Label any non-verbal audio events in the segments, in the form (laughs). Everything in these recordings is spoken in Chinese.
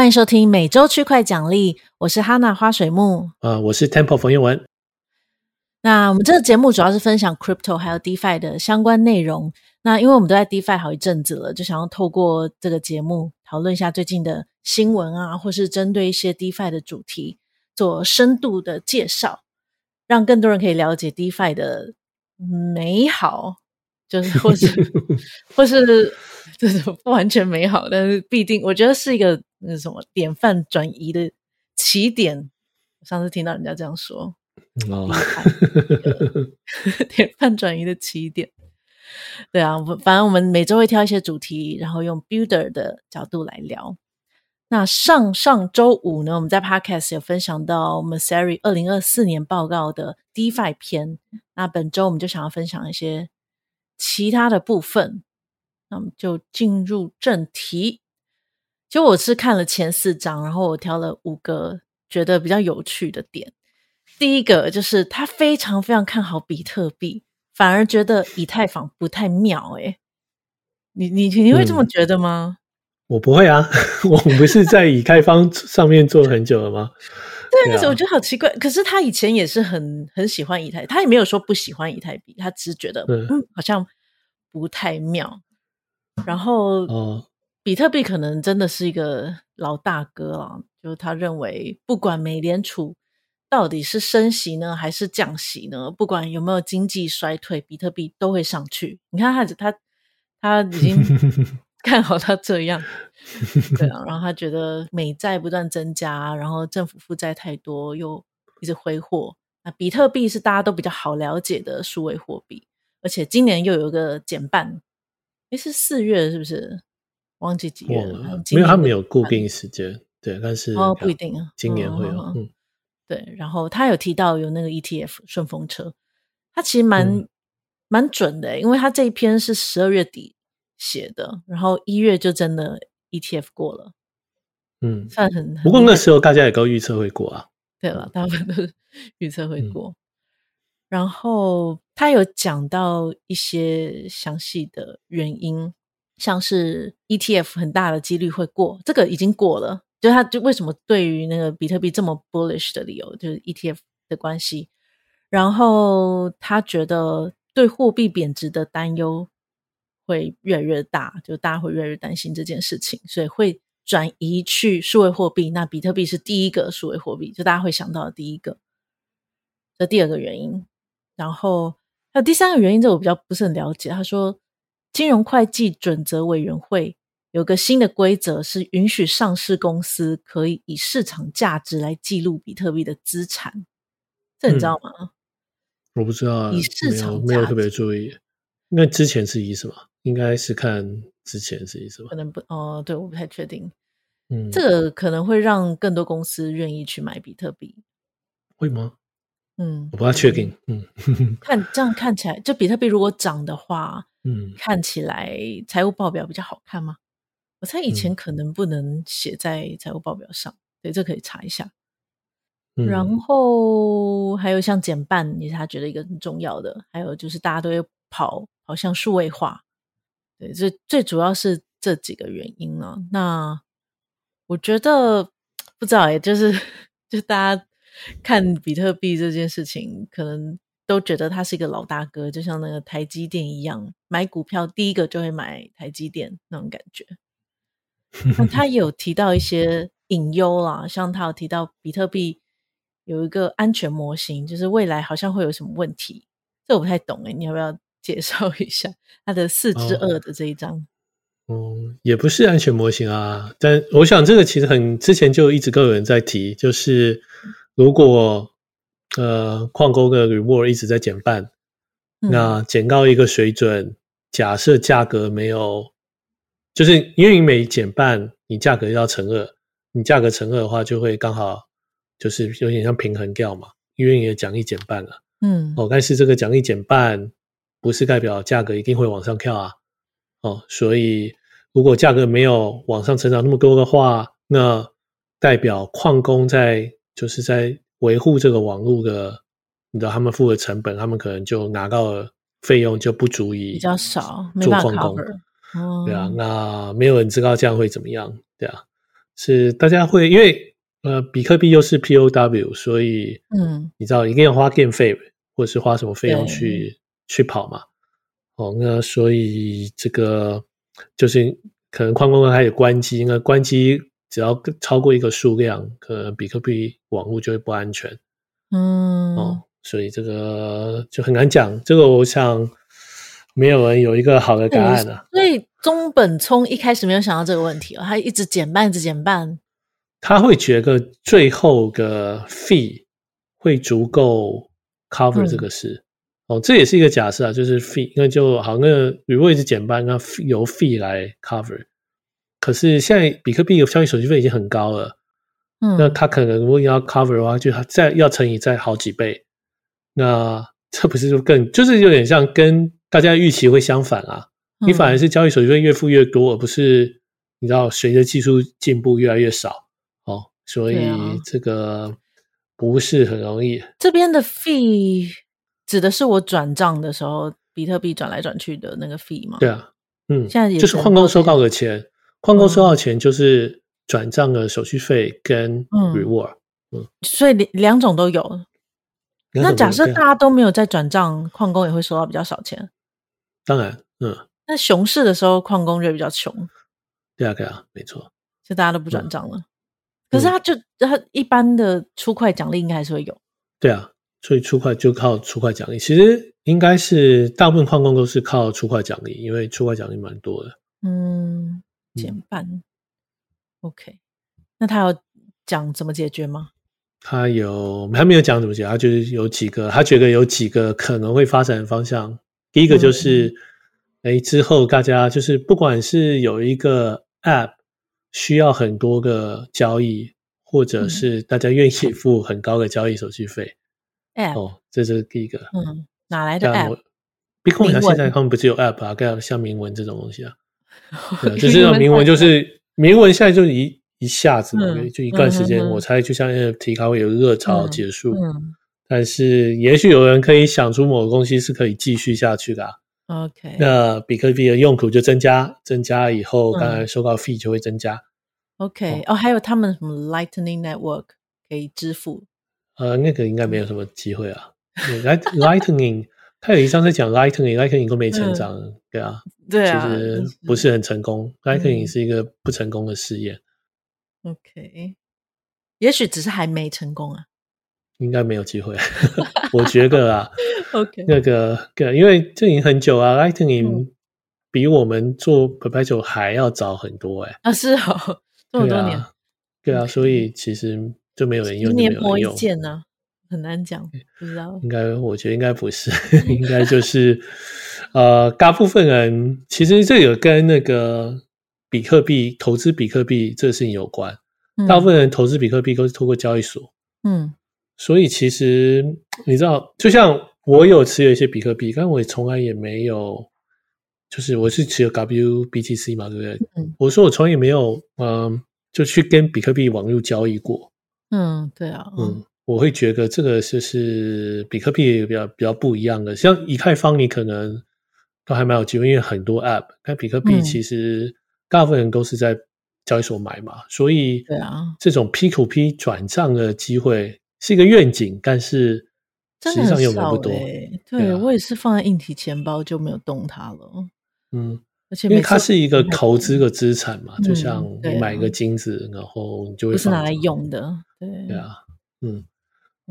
欢迎收听每周区块奖励，我是哈娜花水木，呃，我是 Temple 冯彦文。那我们这个节目主要是分享 Crypto 还有 DeFi 的相关内容。那因为我们都在 DeFi 好一阵子了，就想要透过这个节目讨论一下最近的新闻啊，或是针对一些 DeFi 的主题做深度的介绍，让更多人可以了解 DeFi 的美好。就是，或是，(laughs) 或是，(laughs) 这是不完全美好，但是必定，我觉得是一个那什么典范转移的起点。上次听到人家这样说，哦，(laughs) 典范转移的起点。对啊，反正我们每周会挑一些主题，然后用 Builder 的角度来聊。那上上周五呢，我们在 Podcast 有分享到 Messari 二零二四年报告的 DeFi 篇。那本周我们就想要分享一些。其他的部分，那我们就进入正题。就我是看了前四章，然后我挑了五个觉得比较有趣的点。第一个就是他非常非常看好比特币，反而觉得以太坊不太妙。哎，你你你会这么觉得吗？嗯，我不会啊，(laughs) 我不是在以太坊上面做很久了吗？对，那时候我觉得好奇怪。可是他以前也是很很喜欢以太，他也没有说不喜欢以太币，他只是觉得嗯，好像不太妙。然后，哦，比特币可能真的是一个老大哥啊，就是他认为不管美联储到底是升息呢还是降息呢，不管有没有经济衰退，比特币都会上去。你看他他他已经。(laughs) 看好他这样，对啊，然后他觉得美债不断增加，然后政府负债太多，又一直挥霍。那比特币是大家都比较好了解的数位货币，而且今年又有一个减半，诶，是四月是不是？忘记几月了？没有，他没有固定时间，对，但是哦，不一定啊，今年会有，嗯，嗯，对。然后他有提到有那个 ETF 顺风车，他其实蛮、嗯、蛮准的，因为他这一篇是十二月底。写的，然后一月就真的 ETF 过了，嗯，算很。不过那时候大家也都预测会过啊。对了，大部分都是 (laughs) 预测会过。嗯、然后他有讲到一些详细的原因，像是 ETF 很大的几率会过，这个已经过了。就他就为什么对于那个比特币这么 bullish 的理由，就是 ETF 的关系。然后他觉得对货币贬值的担忧。会越来越大，就大家会越来越担心这件事情，所以会转移去数位货币。那比特币是第一个数位货币，就大家会想到的第一个。这第二个原因，然后还有第三个原因，这我比较不是很了解。他说，金融会计准则委员会有个新的规则，是允许上市公司可以以市场价值来记录比特币的资产。这你知道吗？嗯、我不知道啊，以市场没有，特别注意。那之前是以什么？应该是看之前是意思吧？可能不哦，对，我不太确定。嗯，这个可能会让更多公司愿意去买比特币，会吗？嗯，我不太确定。嗯，(laughs) 看这样看起来，就比特币如果涨的话，嗯，看起来财务报表比较好看吗？我猜以前可能不能写在财务报表上，嗯、对，这可以查一下。嗯、然后还有像减半也是他觉得一个很重要的，还有就是大家都会跑。好像数位化，对，这最主要是这几个原因呢、啊。那我觉得不知道哎，就是就大家看比特币这件事情，可能都觉得他是一个老大哥，就像那个台积电一样，买股票第一个就会买台积电那种感觉。(laughs) 那他有提到一些隐忧啦，像他有提到比特币有一个安全模型，就是未来好像会有什么问题，这我不太懂哎，你要不要？介绍一下他的四之二的这一章。哦，嗯，也不是安全模型啊，但我想这个其实很之前就一直都有人在提，就是如果呃矿工的 reward 一直在减半，嗯，那减到一个水准，假设价格没有，就是因为你每减半，你价格要乘二，你价格乘二的话，就会刚好就是有点像平衡掉嘛，因为你的奖励减半了，嗯，哦，但是这个奖励减半。不是代表价格一定会往上跳啊，哦，所以如果价格没有往上成长那么多的话，那代表矿工在就是在维护这个网络的，你知道他们付的成本，他们可能就拿到了费用就不足以比较少做矿工，对啊，那没有人知道这样会怎么样，对啊，是大家会因为呃，比特币又是 POW，所以嗯，你知道一定要花电费或者是花什么费用去去跑嘛？哦，那所以这个就是可能矿工还有关机，那关机只要超过一个数量，可能比特币网络就会不安全。嗯，哦，所以这个就很难讲。这个我想没有人有一个好的答案了。所以中本聪一开始没有想到这个问题，他一直减半，一直减半。他会觉得最后的 fee 会足够 cover 这个事。嗯哦，这也是一个假设啊，就是 fee，那就好，那如果一直减半，那由 fee 来 cover。可是现在比特币的交易手续费已经很高了，嗯，那它可能如果要 cover 的话，就再要乘以再好几倍。那 (laughs) 这不是就更就是有点像跟大家预期会相反啊？嗯、你反而是交易手续费越付越多，而不是你知道随着技术进步越来越少。哦，所以这个不是很容易。这边的 fee。指的是我转账的时候，比特币转来转去的那个 fee 吗？对啊，嗯，现在也就是矿工收到的钱，矿工收到的钱就是转账的手续费跟 reward，嗯，嗯，所以两两种都有。那假设大家都没有在转账，矿工也会收到比较少钱。当然，嗯，那熊市的时候，矿工就比较穷。对啊，对啊，没错，就大家都不转账了。嗯、可是他就他一般的出块奖励应该还是会有。对啊。所以出块就靠出块奖励，其实应该是大部分矿工都是靠出块奖励，因为出块奖励蛮多的。嗯，减半。嗯、OK，那他有讲怎么解决吗？他有，他没有讲怎么解决，他就是有几个，他觉得有几个可能会发展的方向。第一个就是，哎、嗯，之后大家就是不管是有一个 App 需要很多个交易，或者是大家愿意付很高的交易手续费。(laughs) 哦，这是第一个。嗯，哪来的 App？Bitcoin 它现在他们不是有 App 啊，盖像铭文这种东西啊。(laughs) 就是那种铭文，就是铭文现在就一一下子嘛，就一段时间，我猜就像 NFT 它会有热潮结束。嗯，但是也许有人可以想出某个东西是可以继续下去的。OK，那比特币的用途就增加，增加以后，当然收到 fee 就会增加。OK，哦，还有他们什么 Lightning Network 可以支付。呃，那个应该没有什么机会啊。Lightning，他有一张在讲 Lightning，Lightning 都没成长，嗯、对啊，对啊，其实不是很成功。嗯、Lightning 是一个不成功的试验。OK，也许只是还没成功啊。应该没有机会，(laughs) 我觉得啊。(laughs) OK，那个对，因为这已经很久啊，Lightning 比我们做 Perpetual 还要早很多哎、欸。啊，是哦，这么多年。对啊，所以其实。就没有人用，年磨一剑呢，很难讲，不知道。应该，我觉得应该不是，(laughs) 应该就是，呃，大部分人其实这个跟那个比特币投资比特币这个事情有关。嗯、大部分人投资比特币都是透过交易所，嗯，所以其实你知道，就像我有持有一些比特币，但我从来也没有，就是我是持有 WBTC 嘛，对不对？嗯，我说我从来也没有，嗯、呃，就去跟比特币网络交易过。嗯，对啊，嗯，我会觉得这个就是比特币比较比较不一样的，像以太坊，你可能都还蛮有机会，因为很多 App，但比特币其实大部分人都是在交易所买嘛，嗯、所以对啊，这种 P to P 转账的机会是一个愿景，但是实际上又买不多。对，对啊、我也是放在硬体钱包就没有动它了。嗯。因为它是一个投资的资产嘛，就像你买一个金子，然后你就会不是拿来用的，对对啊，嗯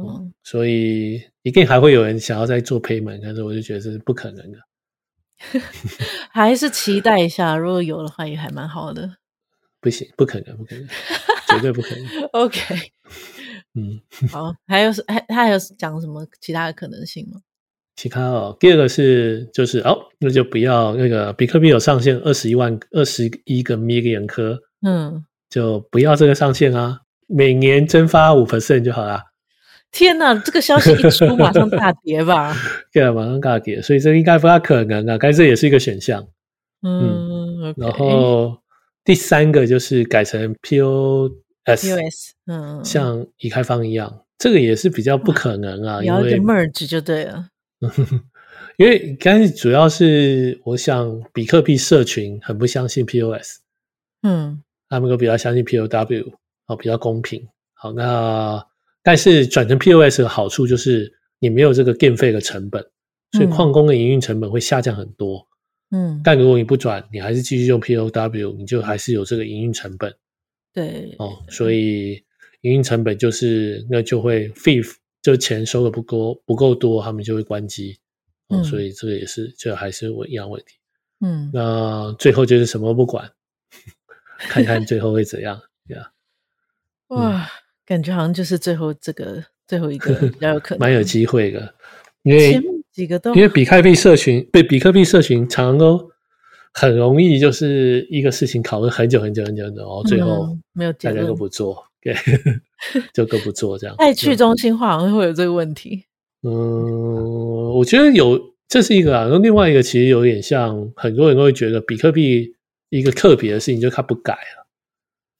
嗯，所以一定还会有人想要再做 payment，但是我就觉得这是不可能的，(laughs) 还是期待一下，如果有的话也还蛮好的。不行，不可能，不可能，绝对不可能。(laughs) OK，嗯，好，还有还他还有讲什么其他的可能性吗？其他哦，第二个是就是哦，那就不要那个比特币有上限二十一万二十一个 million 颗，嗯，就不要这个上限啊，每年蒸发五 percent 就好啦。天哪，这个消息一出，马上大跌吧？(laughs) 对啊，马上大跌，所以这应该不大可能啊，但这也是一个选项。嗯，嗯 okay 然后第三个就是改成 POS，POS，嗯，像以太坊一样，这个也是比较不可能啊，因为 merge 就对了。(laughs) 因为刚才主要是我想比特币社群很不相信 POS，嗯，他们都比较相信 POW，哦，比较公平。好，那但是转成 POS 的好处就是你没有这个电费的成本，所以矿工的营运成本会下降很多。嗯，但如果你不转，你还是继续用 POW，你就还是有这个营运成本。对，哦，所以营运成本就是那就会 fee 就钱收的不够不够多，他们就会关机。哦，所以这个也是就还是我一样问题。嗯，那最后就是什么都不管，(laughs) 看看最后会怎样，对啊。哇，感觉好像就是最后这个最后一个比较有可能，(laughs) 蛮有机会的，因为几个都因为比特币社群被比特币社群常常都很容易就是一个事情讨论很久很久很久，然后最后没有大家都不做，对，(laughs) 就都不做这样。太去中心化好像会有这个问题。(laughs) 嗯，我觉得有。这是一个啊，然后另外一个其实有点像，很多人都会觉得比特币一个特别的事情，就是它不改了，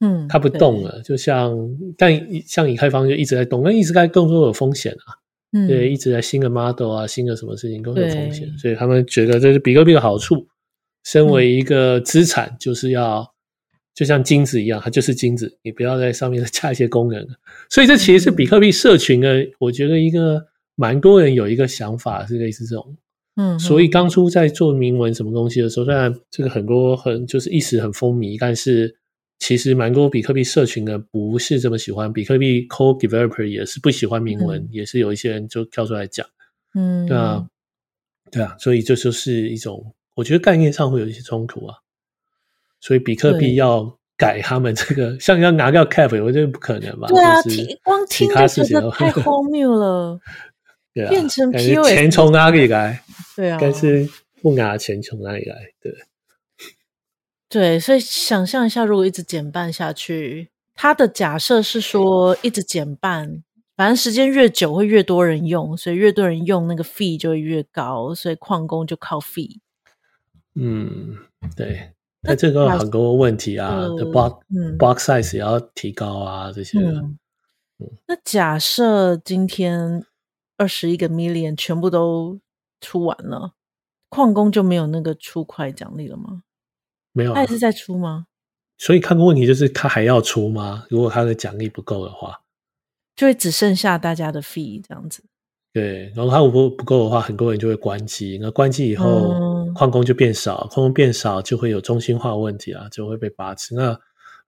嗯，它不动了，就像但像以太坊就一直在动，那一直在动都有风险啊，嗯，对，一直在新的 model 啊，新的什么事情都有风险，所以他们觉得这是比特币的好处，身为一个资产，就是要就像金子一样，它就是金子，你不要在上面再 (laughs) 加一些功能，所以这其实是比特币社群的，我觉得一个蛮多人有一个想法是类似这种。嗯，所以当初在做铭文什么东西的时候，虽然这个很多很就是一时很风靡，但是其实蛮多比特币社群呢不是这么喜欢，比特币 Core Developer 也是不喜欢铭文，嗯、也是有一些人就跳出来讲，嗯，那对啊，所以这就是一种我觉得概念上会有一些冲突啊，所以比特币要改他们这个，像要拿掉 Cap，我觉得不可能吧？对啊，就是光听就觉得太荒谬了。对啊，变成 POS 钱从哪里来？对啊，但是不拿钱从哪里来？对，对，所以想象一下，如果一直减半下去，他的假设是说一直减半，反正时间越久会越多人用，所以越多人用那个 fee 就会越高，所以矿工就靠 fee。嗯，对，那这个很多问题啊，的、呃、block、嗯、block size 也要提高啊，这些。嗯，那假设今天。二十一个 million 全部都出完了，矿工就没有那个出块奖励了吗？没有、啊，他还是在出吗？所以看个问题就是他还要出吗？如果他的奖励不够的话，就会只剩下大家的 fee 这样子。对，然后他如果不够的话，很多人就会关机。那关机以后，嗯、矿工就变少，矿工变少就会有中心化问题啊，就会被把持。那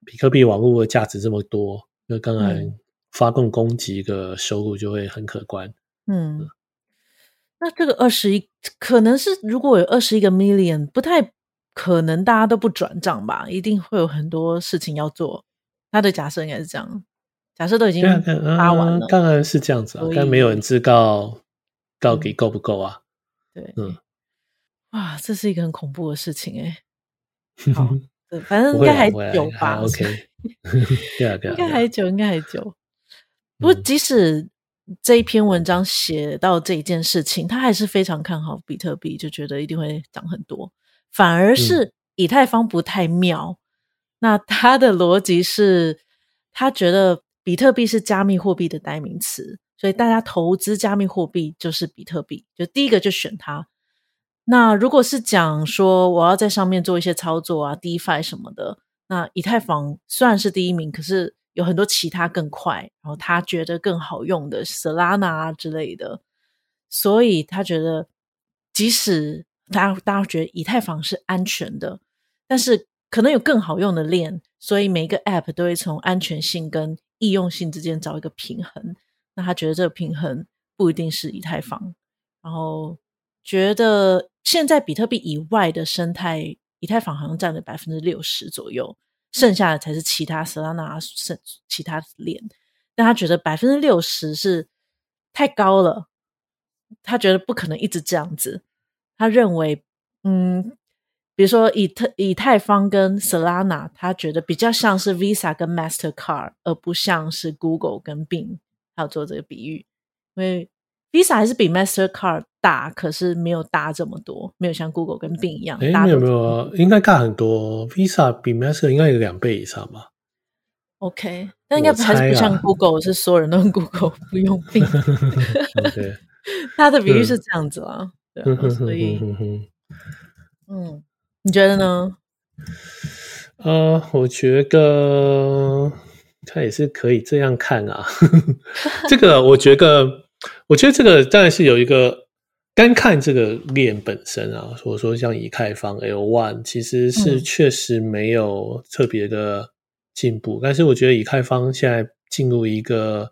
比特币网络的价值这么多，那当然发动攻击的收入就会很可观。嗯，那这个二十一可能是如果有二十一个 million，不太可能大家都不转账吧？一定会有很多事情要做。他的假设应该是这样，假设都已经发完了，当然是这样子啊，但没有人知道到底够不够啊？对，嗯，哇，这是一个很恐怖的事情哎。(laughs) 好，对，反正 (laughs) 应该还久吧？OK，对啊应该还久，应该还久。不过即使。这一篇文章写到这一件事情，他还是非常看好比特币，就觉得一定会涨很多。反而是以太坊不太妙。嗯、那他的逻辑是，他觉得比特币是加密货币的代名词，所以大家投资加密货币就是比特币，就第一个就选它。那如果是讲说我要在上面做一些操作啊，DeFi 什么的，那以太坊虽然是第一名，可是。有很多其他更快，然后他觉得更好用的 Solana 啊之类的，所以他觉得即使大家大家觉得以太坊是安全的，但是可能有更好用的链，所以每一个 App 都会从安全性跟易用性之间找一个平衡。那他觉得这个平衡不一定是以太坊，然后觉得现在比特币以外的生态，以太坊好像占了百分之六十左右。剩下的才是其他 Solana 剩其他链，但他觉得百分之六十是太高了，他觉得不可能一直这样子。他认为，嗯，比如说以太以太坊跟 Solana，他觉得比较像是 Visa 跟 Mastercard，而不像是 Google 跟 Bing。他有做这个比喻，因为 Visa 还是比 Mastercard。大，可是没有大这么多，没有像 Google 跟 Bing 一样。哎，没有没有啊，应该大很多。Visa 比 Master 应该有两倍以上吧？OK，但应该还是不像 Google，是所有人都用 Google，不用 Bing。(laughs) (laughs) 对，他的比喻是这样子啊，对，所以，嗯，你觉得呢？呃，我觉得他也是可以这样看啊。(laughs) 这个我觉得，我觉得这个当然是有一个单看这个链本身啊，或者说像以太坊 L One 其实是确实没有特别的进步。嗯、但是我觉得以太坊现在进入一个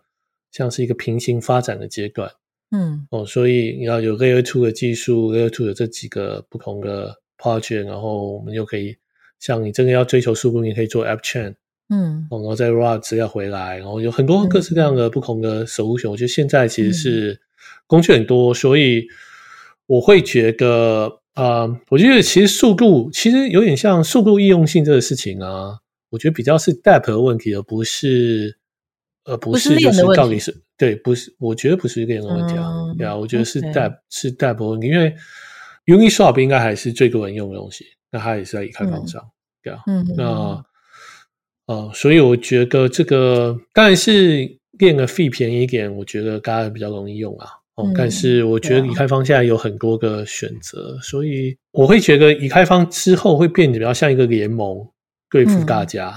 像是一个平行发展的阶段。嗯，哦，所以你要有 Layer 2的技术，Layer 2的这几个不同的 project，然后我们又可以。像你真的要追求速度，你可以做 App Chain，嗯，然后再 route 资料回来，然后有很多各式各样的不同的 solution，嗯。我觉得现在其实是工具很多，所以我会觉得，啊、呃，我觉得其实速度其实有点像速度易用性这个事情啊。我觉得比较是 dApp 的问题，而不是，而不是就是到底是对，不是，我觉得不是一个人的问题啊。嗯、对啊，我觉得是 okay. 是 dApp 问题，因为 Uniswap 应该还是最多人用的东西。那它也是在以太坊上，嗯、对啊，嗯，那呃，所以我觉得这个当然是链的费便宜一点，我觉得大家比较容易用啊。哦、嗯，但是我觉得以太坊现在有很多个选择，嗯、所以我会觉得以太坊之后会变得比较像一个联盟对付大家，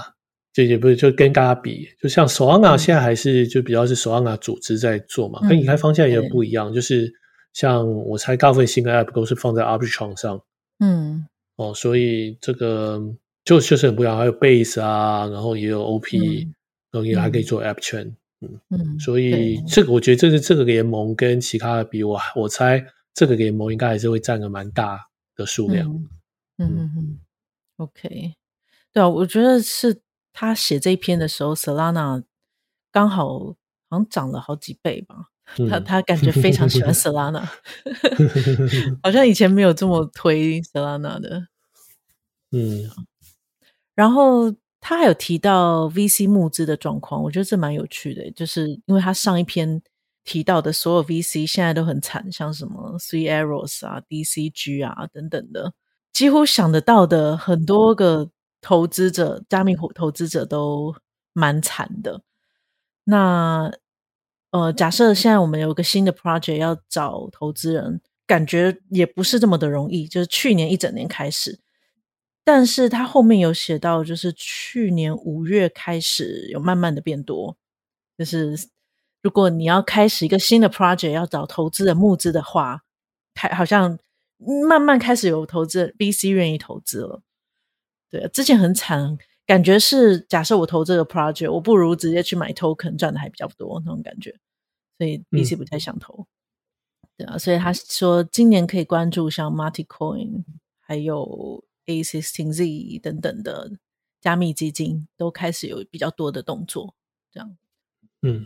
这、嗯、也不是就跟大家比，就像 Solana 现在还是就比较是 Solana 组织在做嘛，嗯、跟以太坊现在也不一样，就是像我猜大部分新的 App 都是放在 Arbitrum 上，嗯。哦，所以这个就确实很不一样，还有 Base 啊，然后也有 OP，、嗯、然后也还可以做 App Chain，嗯。嗯，所以这个我觉得这是这个联盟跟其他的比我，我我猜这个联盟应该还是会占个蛮大的数量。嗯嗯嗯，OK，对啊，我觉得是他写这一篇的时候，Solana 刚好好像涨了好几倍吧。他他感觉非常喜欢 Solana，(laughs) 好像以前没有这么推 Solana 的。(laughs) 嗯，然后他还有提到 VC 募资的状况，我觉得这蛮有趣的，就是因为他上一篇提到的所有 VC 现在都很惨，像什么 Three Arrows 啊、DCG 啊等等的，几乎想得到的很多个投资者、加密投资者都蛮惨的。那呃，假设现在我们有个新的 project 要找投资人，感觉也不是这么的容易。就是去年一整年开始，但是他后面有写到，就是去年五月开始有慢慢的变多。就是如果你要开始一个新的 project 要找投资的募资的话，开好像慢慢开始有投资 VC 愿意投资了。对，之前很惨，感觉是假设我投这个 project，我不如直接去买 token 赚的还比较多那种感觉。所以 VC 不太想投，嗯，对啊，所以他说今年可以关注像 Multicoin，还有 A16Z 等等的加密基金，都开始有比较多的动作，这样，嗯，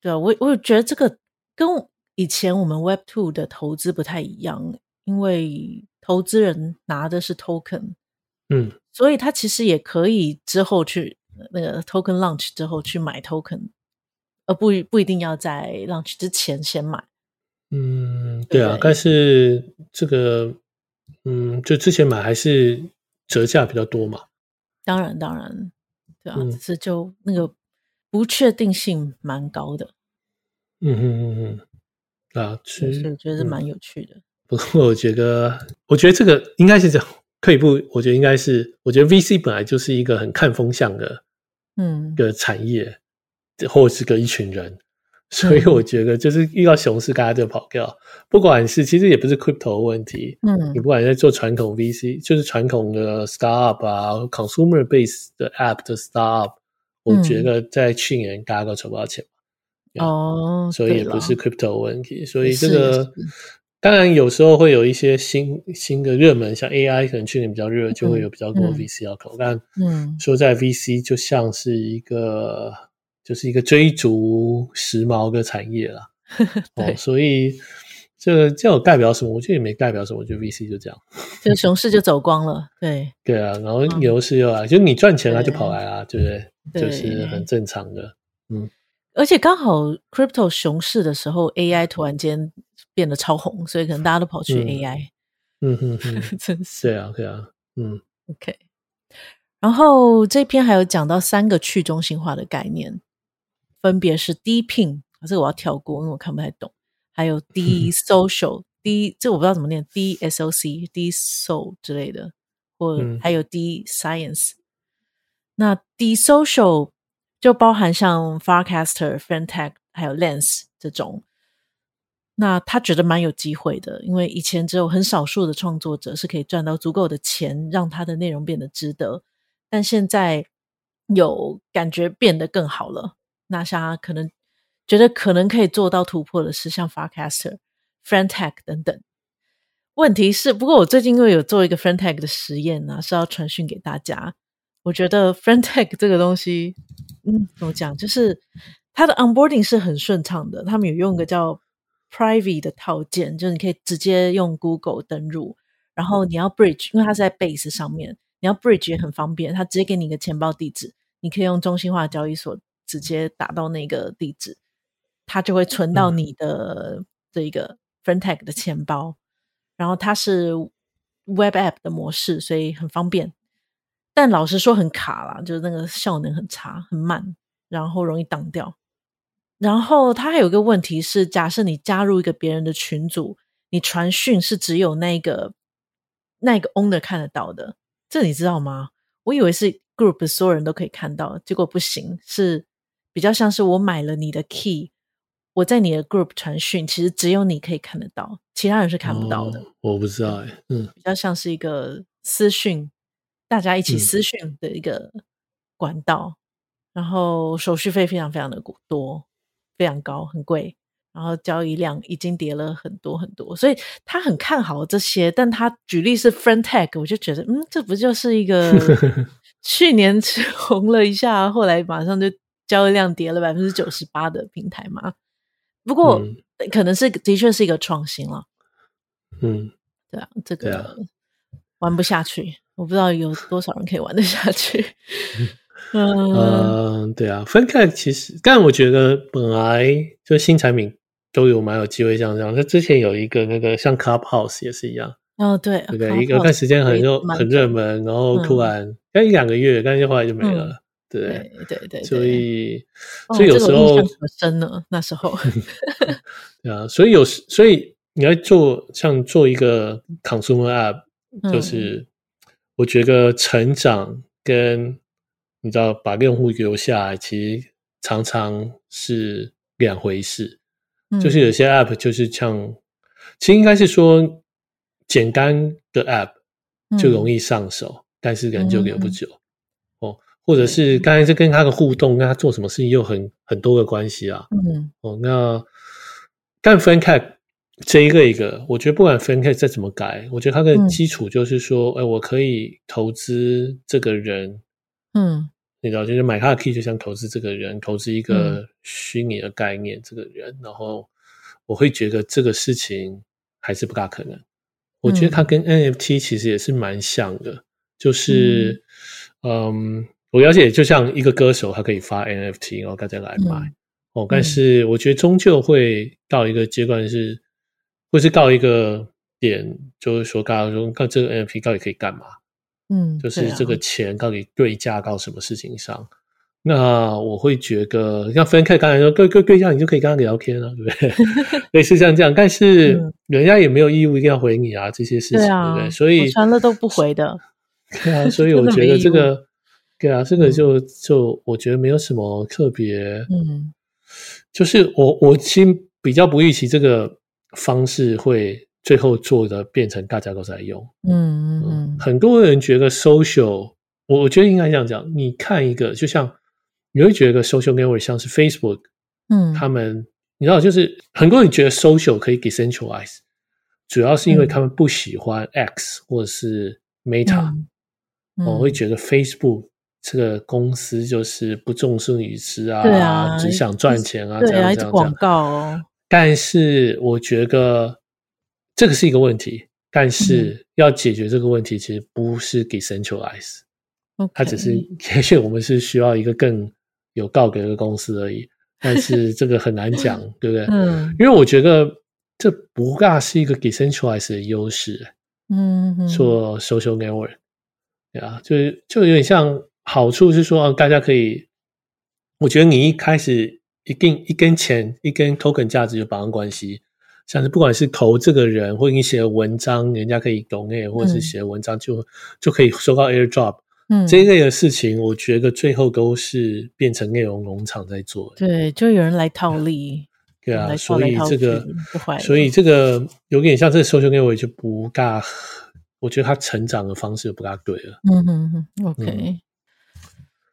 对啊，我我觉得这个跟以前我们 Web Two 的投资不太一样，因为投资人拿的是 Token，嗯，所以他其实也可以之后去那个 Token Launch 之后去买 Token。而不不一定要在 launch 之前先买。嗯，对啊，对，但是这个，嗯，就之前买还是折价比较多嘛。当然，当然，对啊，嗯、只是就那个不确定性蛮高的。嗯嗯嗯嗯，啊，其实我觉得是蛮有趣的。不过我觉得，我觉得这个应该是这样，退一步，我觉得应该是，我觉得 VC 本来就是一个很看风向的，嗯，的产业。或是个一群人，所以我觉得就是遇到熊市，大家就跑掉。嗯、不管是其实也不是 crypto 的问题，嗯，你不管在做传统 VC，就是传统的 startup 啊，consumer base 的 app 的 startup，、嗯、我觉得在去年大家都筹不到钱哦，所以也不是 crypto 的问题。所以这个当然有时候会有一些新新的热门，像 AI 可能去年比较热，就会有比较多 VC 要投、嗯。但嗯，说在 VC 就像是一个。就是一个追逐时髦的产业啦，(laughs) 对、哦，所以这个这有代表什么？我觉得也没代表什么。我觉得 VC 就这样，这个熊市就走光了，对对啊，然后牛市又来，嗯、就你赚钱了就跑来啊，对不对，对？就是很正常的，嗯。而且刚好 Crypto 熊市的时候，AI 突然间变得超红，所以可能大家都跑去 AI，嗯哼哼，(laughs) 真是对啊对啊，嗯，OK。然后这篇还有讲到三个去中心化的概念。分别是 DePIN，这个我要跳过，因为我看不太懂。还有 DeSocial，D (laughs) 这个我不知道怎么念，DSOC，DSO 之类的，或还有 DeScience。那 DeSocial 就包含像 Farcaster、Fintech 还有 Lens 这种。那他觉得蛮有机会的，因为以前只有很少数的创作者是可以赚到足够的钱，让他的内容变得值得。但现在有感觉变得更好了。那像他可能觉得可能可以做到突破的是像 Farcaster、Friendtag 等等。问题是，不过我最近因为有做一个 Friendtag 的实验呢、是要传讯给大家。我觉得 Friendtag (laughs) 这个东西，嗯，怎么讲？就是它的 onboarding 是很顺畅的。他们有用一个叫 Privy 的套件，就是你可以直接用 Google 登入，然后你要 Bridge，因为它是在 Base 上面，你要 Bridge 也很方便，它直接给你一个钱包地址，你可以用中心化交易所直接打到那个地址，它就会存到你的这一个 Friendtag 的钱包，然后它是 Web App 的模式，所以很方便，但老实说很卡啦，就是那个效能很差，很慢，然后容易挡掉。然后他还有一个问题是，假设你加入一个别人的群组，你传讯是只有那个那个 owner 看得到的，这你知道吗？我以为是 group 所有人都可以看到，结果不行，是比较像是我买了你的 key，我在你的 group 传讯，其实只有你可以看得到，其他人是看不到的。哦，我不知道哎，嗯，比较像是一个私讯，大家一起私讯的一个管道，嗯，然后手续费非常非常的多。非常高，很贵，然后交易量已经跌了很多很多，所以他很看好这些。但他举例是 Friendtag，我就觉得，嗯，这不就是一个 (laughs) 去年 (laughs) 红了一下，后来马上就交易量跌了百分之九十八的平台吗？不过、嗯、可能是的确是一个创新了。嗯，对啊，这个、啊、玩不下去，我不知道有多少人可以玩得下去。(laughs) 嗯、呃，对啊，Friendtag 其实，但我觉得本来就新产品都有蛮有机会像这样。它之前有一个那个像 Clubhouse 也是一样，哦，对，对不对？一个段时间很热很热门，然后突然要、嗯、一两个月，但是后来就没了，嗯、对对对。所以，所以有时候、深呢？那时候 (laughs) (laughs) 对啊，所以有时，所以你要做像做一个 consumer app，就是、嗯、我觉得成长跟你知道，把用户留下来，其实常常是两回事。嗯。就是有些 App 就是像，其实应该是说，简单的 App 就容易上手，嗯、但是人就留不久。嗯、哦，或者是刚才是跟他的互动，跟他做什么事情又很很多的关系啊。嗯。哦，那但 Friendtag 这一个一个，我觉得不管 Friendtag 再怎么改，我觉得它的基础就是说，哎、嗯，我可以投资这个人。嗯。你知道，就是买他的 key 就像投资这个人，投资一个虚拟的概念，这个人、嗯，然后我会觉得这个事情还是不大可能。我觉得它跟 NFT 其实也是蛮像的，就是嗯，嗯，我了解，就像一个歌手，他可以发 NFT，然后大家来买、嗯、哦。但是我觉得终究会到一个阶段是，或是到一个点，就是说，大家说，看这个 NFT 到底可以干嘛？嗯，就是这个钱到底对价到什么事情上？啊、那我会觉得，像 Friendtag 刚才说，对对对价，你就可以跟他聊天了，对不对？(laughs) 类似像这样，但是人家也没有义务一定要回你啊，这些事情，对，啊、不对？所以传了都不回的，(laughs) 对啊。所以 (laughs) 我觉得这个，对啊，这个就就我觉得没有什么特别，嗯，就是我我其实比较不预期这个方式会。最后做的变成大家都在用，嗯嗯，很多人觉得 social，我我觉得应该这样讲。你看一个，就像你会觉得 social network 像是 Facebook，嗯，他们你知道，就是很多人觉得 social 可以 decentralize，主要是因为他们不喜欢 X 或者是 Meta，嗯嗯，我会觉得 Facebook 这个公司就是不重视隐私啊，对啊，只想赚钱啊，这样这样这样广告哦。但是我觉得。这个是一个问题，但是要解决这个问题，其实不是 decentralize，它只是 (laughs) 也许我们是需要一个更有告给的公司而已。但是这个很难讲，对不对？嗯，因为我觉得这不大是一个 decentralize 的优势。嗯，做 social network，对啊，就是就有点像好处是说，大家可以，我觉得你一开始一定一根钱一根 token 价值有绑上关系。像是不管是投这个人，或者你写的文章，人家可以 donate，或者是写的文章就、嗯、就可以收到 airdrop，嗯，这一类的事情，我觉得最后都是变成内容农场在做。对，就有人来套利。对啊，所以这个，套所以这个有点像这个 social network 就不大，我觉得它成长的方式不大对了。嗯哼哼，OK，、嗯、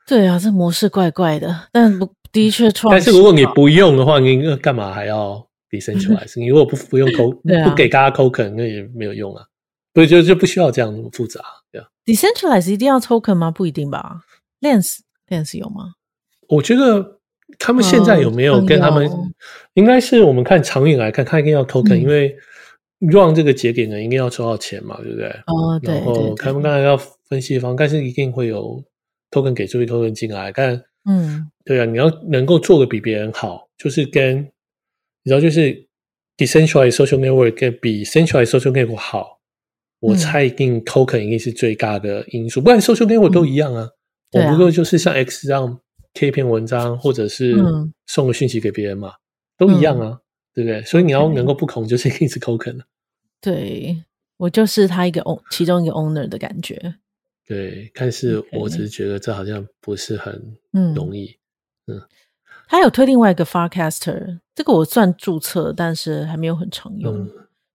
对啊，这模式怪怪的，但不的确创。但是如果你不用的话，你干嘛还要 decentralize？你如果不不用啊、不给大家 token，那也没有用啊。所以就就不需要这样那么复杂。对啊，decentralize 一定要 token 吗？不一定吧。Lens Lens 有吗？我觉得。他们现在有没有跟他们？应该是我们看长远来看，他一定要 token，、嗯、因为 run 这个节点呢，一定要收到钱嘛，对不对？哦，对。然后他们刚才要分析方，但是一定会有 token 给出去，token 进来。但嗯，对啊，你要能够做的比别人好，就是跟你知道，就是 decentralized social network 跟比 centralized social network 好，我猜一定 token 一定是最大的因素。嗯、不然 social network 都一样啊，我、嗯、不过就是像 X 这样。贴一篇文章，或者是送个讯息给别人嘛，嗯、都一样啊，嗯、对不对？所以你要能够不恐，就是一直 token 对，我就是他一个 own 其中一个 owner 的感觉。对，但是我只是觉得这好像不是很容易。嗯，嗯他有推另外一个 Farcaster，这个我算注册，但是还没有很常用。嗯、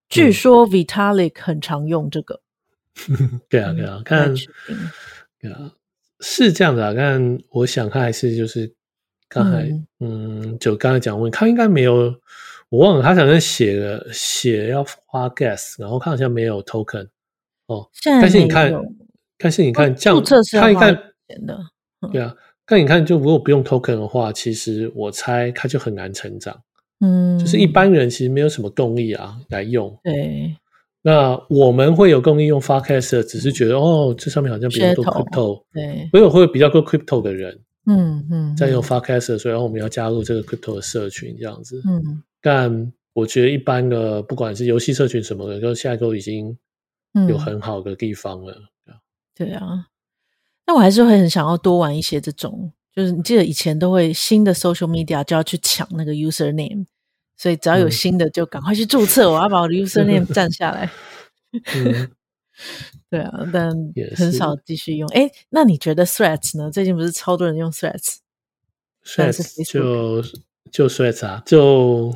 据说 Vitalik 很常用这个。嗯、(laughs) 对啊，对啊，看，对啊。是这样的啊，但我想他还是就是刚才，嗯，嗯，就刚才讲问他应该没有，我忘了他好像写了写要花 gas，然后他好像没有 token 哦，但是你看，但是你看这样，看一看，对啊，但你看就如果不用 token 的话，其实我猜他就很难成长，嗯，就是一般人其实没有什么动力啊来用，对。那我们会有动力用 Farcaster，只是觉得哦，这上面好像比较多 crypto，对，所以会有比较多 crypto 的人，嗯嗯，在用 forecaster 所以我们要加入这个 crypto 的社群这样子，嗯，但我觉得一般的不管是游戏社群什么的，就现在都已经有很好的地方了，嗯、对啊，那我还是会很想要多玩一些这种，就是你记得以前都会新的 social media 就要去抢那个 user name。所以只要有新的，就赶快去注册。嗯、我要把我的 username 占下来。(laughs) 嗯、对啊，但很少继续用。哎，那你觉得 Threads 呢？最近不是超多人用 Threads？Threads 就就 Threads 啊，就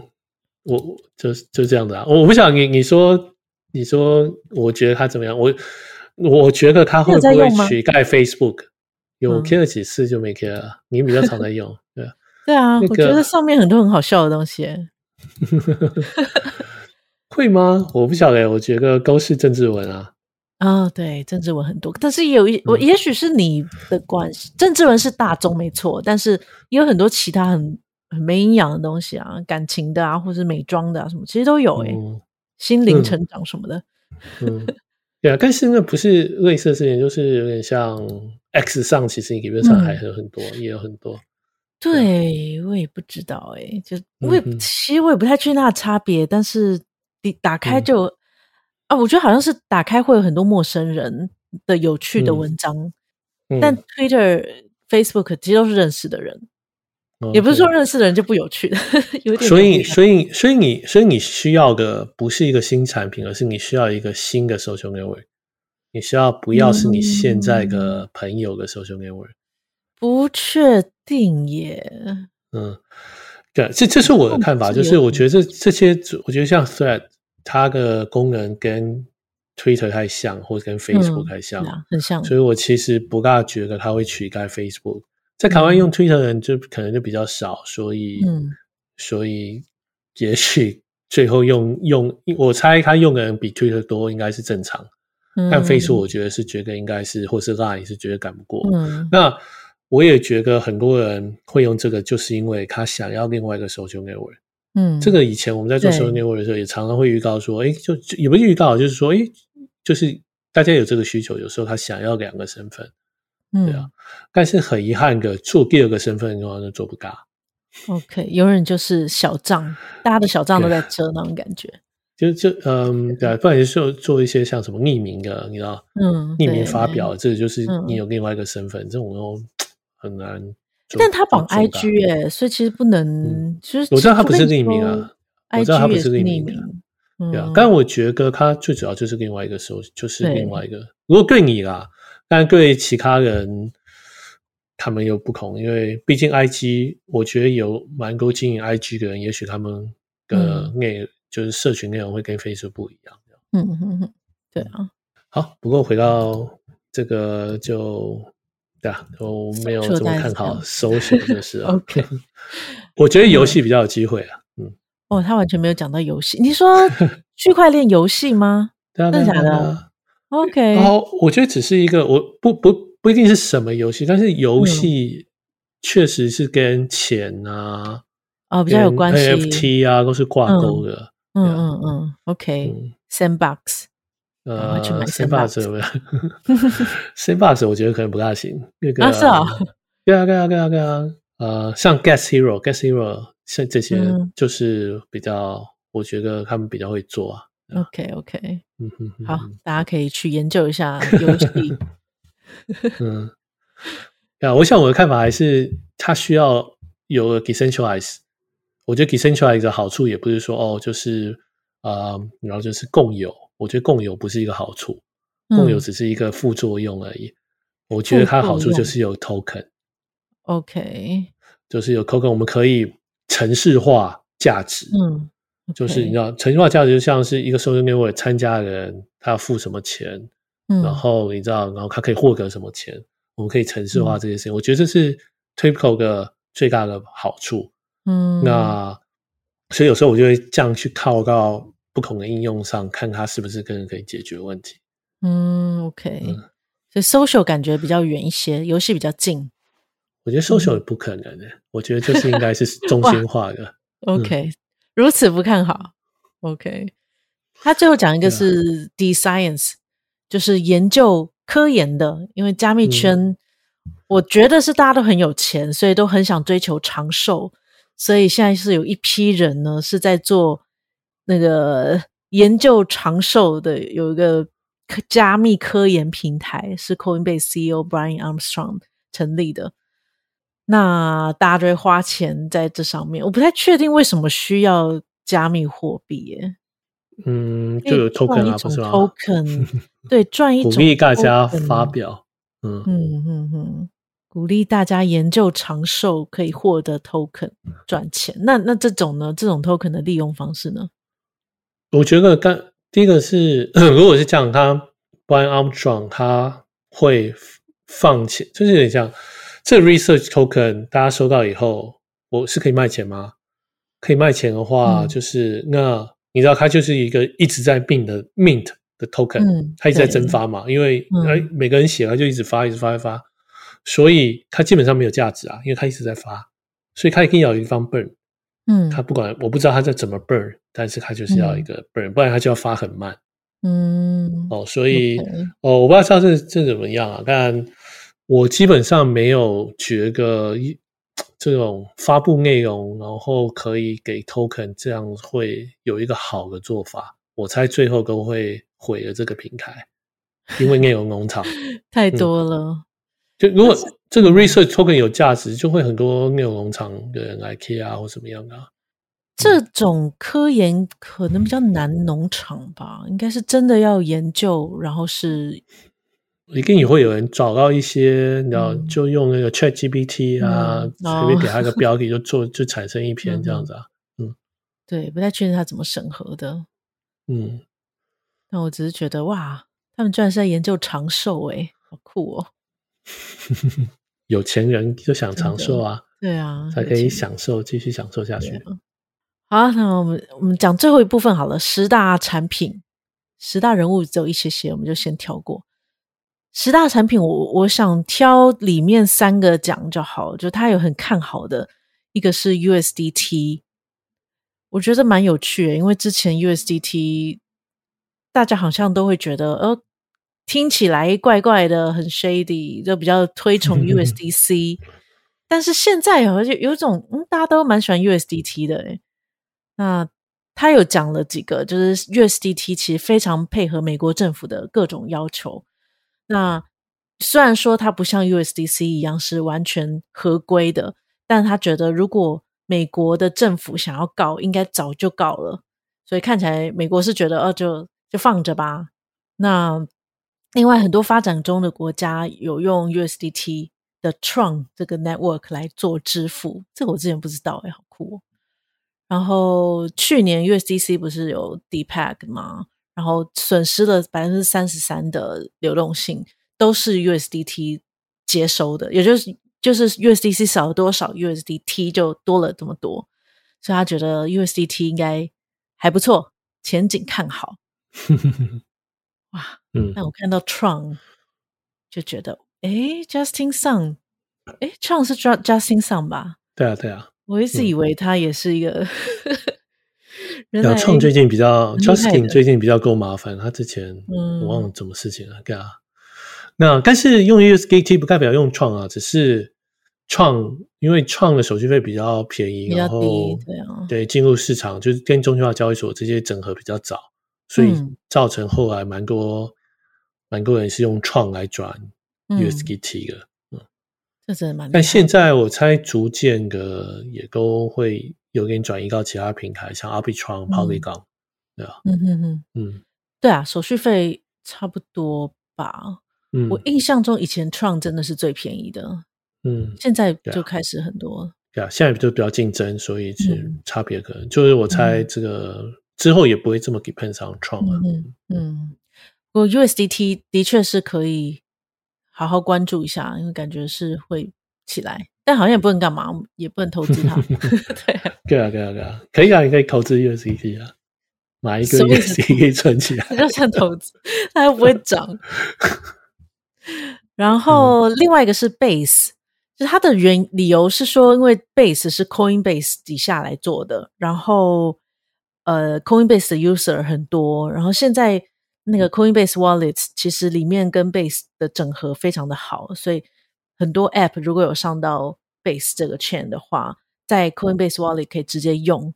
我就就这样的啊。我不晓得你你说你说，我觉得它怎么样？我我觉得它会不会取代 Facebook？有，有 K 了几次就没 K 了。你比较常在用，(laughs) 对啊。对啊，那个、我觉得上面很多很好笑的东西。(laughs) 会吗？我不晓得，我觉得都是政治文啊。啊、哦，对，政治文很多，但是也有一我，也许是你的关系，嗯、政治文是大众没错，但是也有很多其他很很没营养的东西啊，感情的啊，或是美妆的啊，什么其实都有诶、欸嗯、心灵成长什么的。嗯，对啊，但是那不是类似的事情，就是有点像 X 上，其实理论上还有很多，嗯、也有很多。对，我也不知道哎、欸，就我也、嗯、其实我也不太确定它的差别，但是你打开就、嗯、啊，我觉得好像是打开会有很多陌生人的有趣的文章，但 Twitter、Facebook 其实都是认识的人，嗯、也不是说认识的人就不有趣的，(laughs) 有点。所以，所以，所以你，所以你需要的不是一个新产品，而是你需要一个新的 social network，你需要不要是你现在的朋友的 social network。嗯不确定耶。嗯，对，这这是我的看法，就是我觉得这这些，我觉得像 Thread，它的功能跟 Twitter 太像，或者跟 Facebook 太像，嗯、很像。所以我其实不大觉得它会取代 Facebook。在台湾用 Twitter 的人就可能就比较少，所以，嗯，所以也许最后用用，我猜他用的人比 Twitter 多，应该是正常。嗯、但 Facebook 我觉得是觉得应该是，或是 Line 是绝对赶不过。嗯，那。我也觉得很多人会用这个，就是因为他想要另外一个 social network。嗯，这个以前我们在做 social network 的时候，也常常会预告说，哎，就也不是预告，就是说，哎，就是大家有这个需求，有时候他想要两个身份，嗯，对啊。但是很遗憾的，做第二个身份的话，就做不大。OK，有人就是小账，大家的小账都在遮那种感觉。就就嗯，对，不然就是做做一些像什么匿名的，你知道，嗯，匿名发表，这个就是你有另外一个身份，这种都。(tsk) 很难，但他绑 IG 哎，所以其实不能。嗯、其实我知道他不是匿名啊，我知道他不是匿名，名。对啊，但我觉得他最主要就是另外一个时候，就是另外一个。如果对你啦，但对其他人，他们又不同，因为毕竟 IG，我觉得有蛮多经营 IG 的人，也许他们的内、嗯、就是社群内容会跟 Facebook 不一样。嗯嗯嗯，对啊。好，不过回到这个就对啊，我没有这么看好 social 的事啊。(laughs) OK，(laughs) 我觉得游戏比较有机会啊。嗯，哦，他完全没有讲到游戏。你说 (laughs) 区块链游戏吗？真的假的？OK。然后我觉得只是一个，我不不不一定是什么游戏，但是游戏确实是跟钱啊，哦比较有关系，NFT 啊都是挂钩的。嗯嗯嗯，OK，Sandbox。呃，Sandbox 有没有？(laughs) Sandbox 我觉得可能不大行。那个啊是啊，对啊对啊对啊对啊。呃，像 Guess Hero，Guess Hero 像这些就是比较，我觉得他们比较会做啊。OK OK，嗯哼，好，大家可以去研究一下游戏。(laughs) 嗯，啊，我想我的看法还是，它需要有个 decentralize。我觉得 decentralize 的好处也不是说哦，就是啊、呃，然后就是共有。我觉得共有不是一个好处，共有只是一个副作用而已。嗯、我觉得它的好处就是有 token，OK，就是有 token，我们可以城市化价值。嗯就是你知道，程序化价值就像是一个 social network 参加的人，他要付什么钱，嗯，然后你知道，然后他可以获得什么钱，我们可以程式化这些事情。嗯、我觉得这是 Typical 的最大的好处。嗯，那所以有时候我就会这样去靠到。不同的应用上，看它是不是更可以解决问题。嗯，OK，嗯，所以 social 感觉比较远一些，游戏比较近。我觉得 social 也不可能的，嗯、我觉得就是应该是 (laughs) 中心化的。OK，、嗯、如此不看好。OK，他最后讲一个是 D-Science，、啊、就是研究科研的，因为加密圈，嗯、我觉得是大家都很有钱，所以都很想追求长寿，所以现在是有一批人呢是在做。那个研究长寿的有一个加密科研平台，是 Coinbase CEO Brian Armstrong 成立的。那大家就会花钱在这上面，我不太确定为什么需要加密货币耶。嗯，就有 token 啊，不是吗？token (laughs) 对，赚一种鼓励大家发表。嗯嗯嗯嗯，鼓励大家研究长寿可以获得 token 赚钱。那那这种呢？这种 token 的利用方式呢？我觉得刚第一个是，(clears throat) 如果是这样，他 Brian Armstrong 他会放钱，就是有点像这 research token，大家收到以后，我是可以卖钱吗？可以卖钱的话，嗯、就是那你知道，它就是一个一直在 mint 的 mint 的 token，嗯、它一直在蒸发嘛，因为每个人写，它就一直发，一直发，一直发，所以它基本上没有价值啊，因为它一直在发，所以它一定要有一方 burn。嗯，它不管，我不知道它在怎么 burn，但是它就是要一个 burn，、嗯、不然它就要发很慢。嗯，哦，所以哦，我不知道这这怎么样啊？但我基本上没有觉得这种发布内容，然后可以给 token，这样会有一个好的做法。我猜最后都会毁了这个平台，因为内容农场 (laughs) 太多了。嗯就如果这个 research token 有价值，就会很多内容农场的人来 care 啊，或什么样的、啊。这种科研可能比较难，农场吧，应该是真的要研究，然后是一定也会有人找到一些，你知道就用那个 Chat GPT 啊，随便、嗯、给他一个标题就做，就产生一篇这样子啊。嗯，对，不太确定他怎么审核的。嗯，那我只是觉得哇，他们居然是在研究长寿，诶，好酷哦。(laughs) 有钱人就想长寿啊，对啊，才可以享受，继续享受下去。好，那我们我们讲最后一部分好了，十大产品，十大人物只有一些些，我们就先跳过。十大产品我，我我想挑里面三个讲就好，就他有很看好的，一个是 USDT，我觉得蛮有趣的，因为之前 USDT 大家好像都会觉得，呃。听起来怪怪的，很 shady，就比较推崇 (laughs) USDC。但是现在好像有种，嗯，大家都蛮喜欢 USDT 的诶。那他有讲了几个，就是 USDT 其实非常配合美国政府的各种要求。那虽然说它不像 USDC 一样是完全合规的，但他觉得如果美国的政府想要告，应该早就告了。所以看起来美国是觉得，哦，就就放着吧。那另外，很多发展中的国家有用 USDT 的 Tron 这个 network 来做支付，这个我之前不知道，哎，好酷哦。然后去年 USDC 不是有 Deepak 吗？然后损失了百分之三十三的流动性，都是 USDT 接收的，也就是就是 USDC 少了多少，USDT 就多了这么多，所以他觉得 USDT 应该还不错，前景看好。(laughs) 哇，嗯，那我看到 Tron 就觉得，哎，Justin Sun，哎，Tron 是 Justin Sun 吧？对啊，对啊，我一直以为他也是一个。嗯要创最近比较，Justin 最近比较够麻烦，他之前我忘了什么事情了，对啊。那但是用 USDT 不代表用创啊，只是创，因为创的手续费比较便宜，然后对啊，对进入市场就是跟中心化交易所这些整合比较早，所以造成后来蛮多蛮多人是用创来转 USDT 的，嗯，这真的蛮。但现在我猜逐渐的也都会。有给你转移到其他平台，像 Arbitrum、Polygon，对啊，嗯嗯嗯嗯，对啊，手续费差不多吧。嗯，我印象中以前 Tron 真的是最便宜的，嗯，现在就开始很多。对啊，现在就比较竞争，所以是差别可能就是我猜这个之后也不会这么 depend on Tron 了。嗯嗯，不过 USDT 的确是可以好好关注一下，因为感觉是会起来。但好像也不能干嘛，也不能投资它。(laughs) 对啊，对啊，对啊，对啊，可以啊，你可以投资 USDT 啊，买一个 USDT 可以存起来。(laughs) 要算投资，它又不会涨。(laughs) 然后另外一个是 Base，就是它的原理由是说，因为 Base 是 Coinbase 底下来做的，然后呃，Coinbase 的 user 很多，然后现在那个 Coinbase Wallet 其实里面跟 Base 的整合非常的好，所以。很多 App 如果有上到 Base 这个 chain 的话，在 Coinbase Wallet 可以直接用，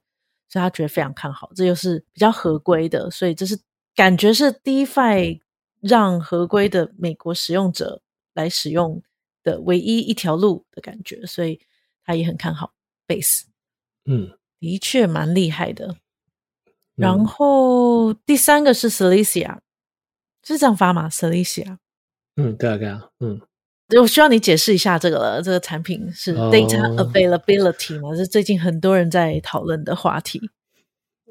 所以他觉得非常看好。这就是比较合规的，所以这是感觉是 DeFi 让合规的美国使用者来使用的唯一一条路的感觉，所以他也很看好 Base。嗯，的确蛮厉害的。然后第三个是 Celestia，是这样发吗？Celestia。嗯，对啊，对啊，嗯。我需要你解释一下这个了。这个产品是 data availability 吗？是、oh. 最近很多人在讨论的话题。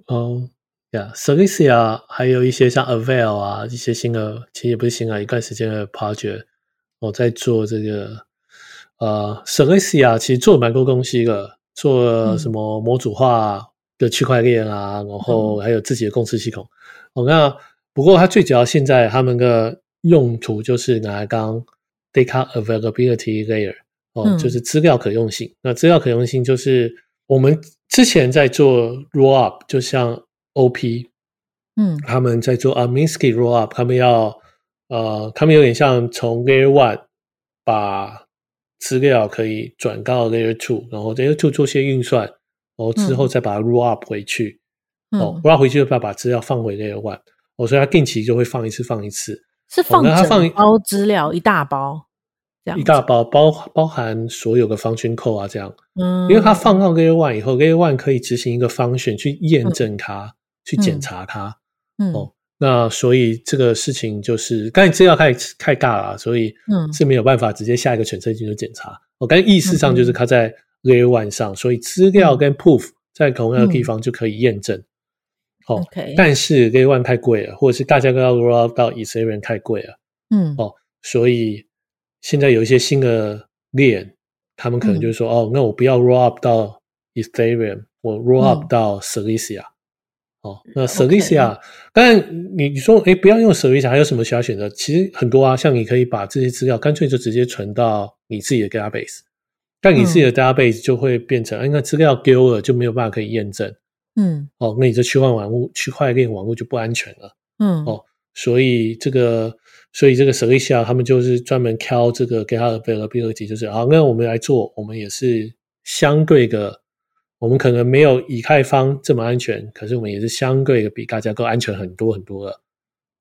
哦，呀，Celestia 还有一些像 Avail 啊，一些新的，其实也不是新的，一段时间的 project，我在做这个。呃，Celestia 其实做了蛮多东西的，做什么模组化的区块链啊，嗯、然后还有自己的共识系统。哦，那不过它最主要现在他们的用途就是拿来当。Data availability layer 哦，嗯、就是资料可用性。那资料可用性就是我们之前在做 rollup，就像 OP，嗯，他们在做 Aminsky rollup，他们要呃，他们有点像从 layer one 把资料可以转到 layer two，然后 layer two 做些运算，然后之后再把它 rollup 回去，嗯、哦，rollup 回去就要把资料放回 layer one，哦，所以它定期就会放一次，放一次。是放整包资料，哦、一大包，这样一大包包包含所有的 function code 啊，这样，嗯，因为它放到 layer one 以后，layer one 可以执行一个 function 去验证它，嗯、去检查它，嗯，哦，那所以这个事情就是，刚才资料太太大了，所以嗯是没有办法直接下一个 transaction 就检查，我刚才意识上就是它在 layer one 上，嗯、所以资料跟 proof 在同样的地方就可以验证。嗯哦，Okay. 但是 Layer One 太贵了，或者是大家都要 roll out 到 Ethereum 太贵了，嗯，哦，所以现在有一些新的链，他们可能就是说，嗯、哦，那我不要 roll up 到 Ethereum，我 roll up 到 Celestia，嗯、哦，那 Celestia，当然你你说，哎，不要用 Celestia，还有什么其他选择？其实很多啊，像你可以把这些资料干脆就直接存到你自己的 database，但你自己的 database 就会变成，哎、嗯，那资料丢了就没有办法可以验证。嗯，哦，那你这区块网络、区块链网络就不安全了。嗯，哦，所以这个，所以这个 Celestia 他们就是专门挑这个给他的 availability，就是啊，那我们来做，我们也是相对的，我们可能没有以太坊这么安全，可是我们也是相对的比大家更安全很多很多了，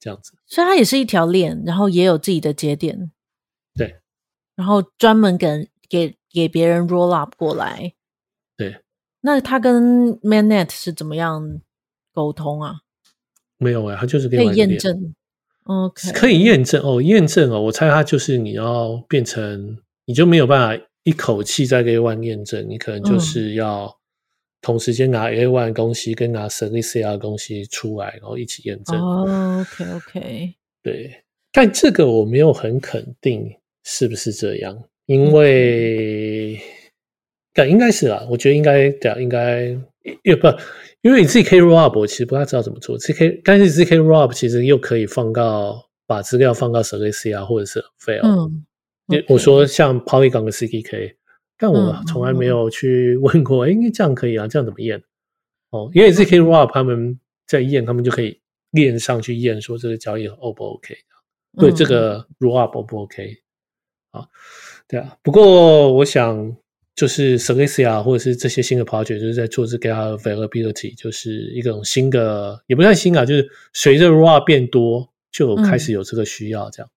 这样子。所以它也是一条链，然后也有自己的节点，对，然后专门给给给别人 roll up 过来，对。那他跟 Mainnet 是怎么样沟通啊？没有啊、欸，他就是可以验证 OK，可以验证哦，验证哦，我猜他就是你要变成，你就没有办法一口气在 Layer One 验证，你可能就是要同时间拿 Layer One 的东西跟拿 Silicea 的东西出来，然后一起验证。哦，OK OK，对，但这个我没有很肯定是不是这样，因为，但、嗯、应该是啦，我觉得应该对啊，应该也不。因为 zk rollup 我其实不太知道怎么做，zk 但是 zk rollup 其实又可以放到把资料放到 Silicea 或者是 fail。嗯，okay. 我说像 Polygon 的 CDK，但我从来没有去问过，哎、嗯，这样可以啊？这样怎么验？哦，因为 zk rollup 他们在验，他们就可以链上去验，说这个交易 O 不 OK？对，这个 rollup O 不 OK？啊，对啊。不过我想。就是或者是这些新的 project，就是在做这个 availability，就是一种新的，也不算新啊，就是随着 rollup 变多，就开始有这个需要这样。嗯、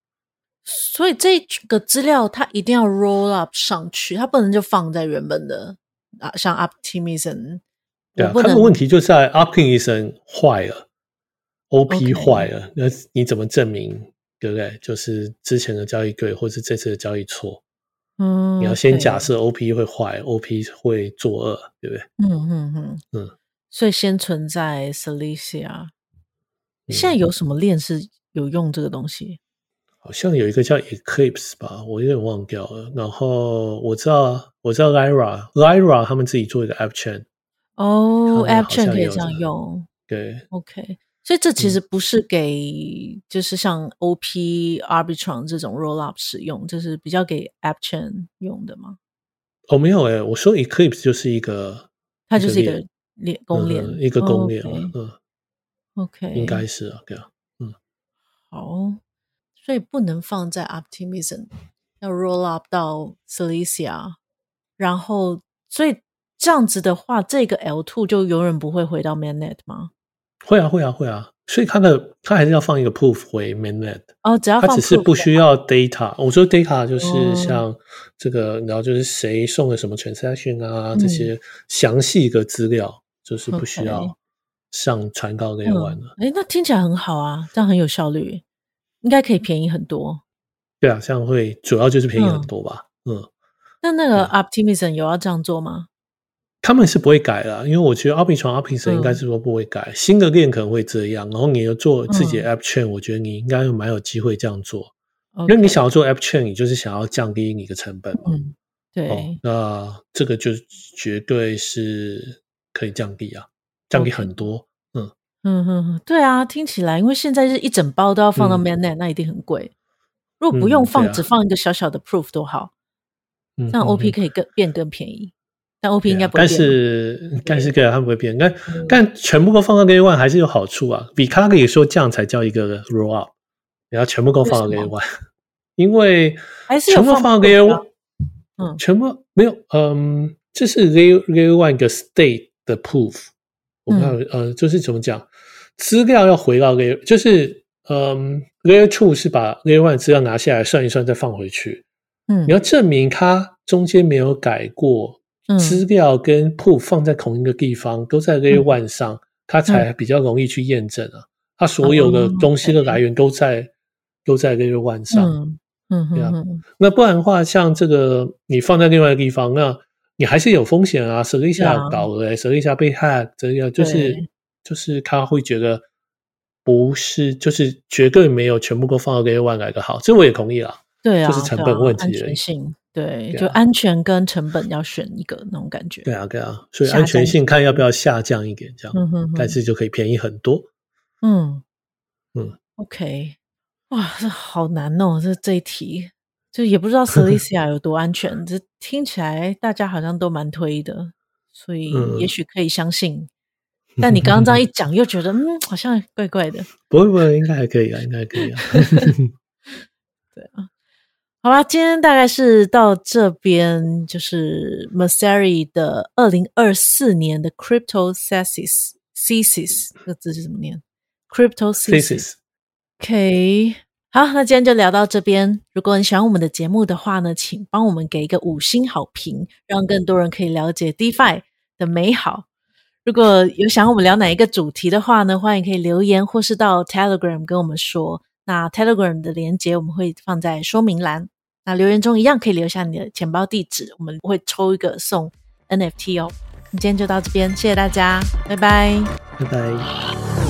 所以这个资料它一定要 roll up 上去，它不能就放在原本的啊，像 Optimism。对啊，它的问题就在 Optimism 坏了，OP 坏了，那.你怎么证明？对不对？就是之前的交易对，或是这次的交易错？嗯，你要先假设 OP 会坏，OP 会作恶，对不对？嗯嗯嗯嗯。所以先存在 Celicia。现在有什么链是有用这个东西？好像有一个叫 Eclipse 吧，我有点忘掉了。然后我知道，我知道 Lyra，Lyra 他们自己做一个 App Chain。哦，App Chain 可以这样用。对，OK。所以这其实不是给，就是像 OP Arbitron 这种 Rollup 使用，就是比较给 App Chain 用的吗？哦，没有诶、欸，我说 Eclipse 就是一个，它就是一个链公链、嗯，一个公链、嗯，OK，应该是啊，对啊，嗯，好，所以不能放在 Optimism，要 Rollup 到 s e l i c i a 然后所以这样子的话，这个 L two 就永远不会回到 Mainnet 吗？会啊，会啊，会啊，所以它的它还是要放一个 proof 回 mainnet 哦，只要放 proof，它只是不需要 data。我说 data 就是像这个，然后就是谁送了什么 transaction 啊，嗯、这些详细的资料，就是不需要上传到 layer one 了。哎、嗯，那听起来很好啊，这样很有效率，应该可以便宜很多。对啊，这样会主要就是便宜很多吧。嗯，嗯那那个 Optimism 有要这样做吗？他们是不会改的，因为我觉得 Arbitrum Optimism 应该是说不会改，嗯、新的链可能会这样。然后你要做自己的 App Chain，、嗯、我觉得你应该蛮有机会这样做、嗯，因为你想要做 App Chain，你就是想要降低你的成本嘛。嗯，对。哦、那这个就绝对是可以降低啊，降低很多。嗯嗯嗯，对啊，听起来，因为现在是一整包都要放到 Mainnet，、嗯、那一定很贵。如果不用放，只放一个小小的 Proof 都好，这样 OP 可以更、嗯、变更便宜。但 OP 应该不会变，但是但是对啊，它不会变。但、嗯、但全部都放到 Layer One 还是有好处啊。比卡可以说这样才叫一个 Rollup，然后全部都放到 Layer One，因为全部放到 Layer One，嗯，全部没有，嗯，这是 Layer Layer One 一个 State 的 Proof。我看、嗯，呃，就是怎么讲，资料要回到 Layer，就是嗯，Layer Two 是把 Layer One 资料拿下来算一算再放回去。嗯，你要证明它中间没有改过。资料跟 proof 放在同一个地方，嗯、都在 Layer One 上，它才比较容易去验证啊。它所有的东西的来源都在、嗯、都在 Layer One 上，嗯嗯，对啊。那不然的话，像这个你放在另外一个地方，那你还是有风险啊。Silicea 搞了，Silicea 被 hack，这样就是就是他会觉得不是，就是绝对没有全部都放到 Layer One 来的好。这我也同意啊，对啊，就是成本问题而已。对，对、啊，就安全跟成本要选一个那种感觉。对啊，对啊，所以安全性看要不要下降一点，这样，嗯哼哼，但是就可以便宜很多。嗯嗯，OK，哇，这好难哦，这这一题就也不知道 (laughs) Silicea 有多安全，这听起来大家好像都蛮推的，所以也许可以相信。嗯、但你刚刚这样一讲，又觉得嗯，好像怪怪的。不会不会，应该还可以啊，应该还可以啊。(laughs) 对啊。好吧，今天大概是到这边，就是 Messari 的二零二四年的 Crypto Thesis Thesis 这个字是怎么念？Crypto Thesis。OK，好，那今天就聊到这边。如果你喜欢我们的节目的话呢，请帮我们给一个五星好评，让更多人可以了解 DeFi 的美好。如果有想我们聊哪一个主题的话呢，欢迎可以留言或是到 Telegram 跟我们说。那 Telegram 的连接我们会放在说明栏。那留言中一样可以留下你的钱包地址，我们会抽一个送 NFT 哦。今天就到这边，谢谢大家，拜拜，拜拜。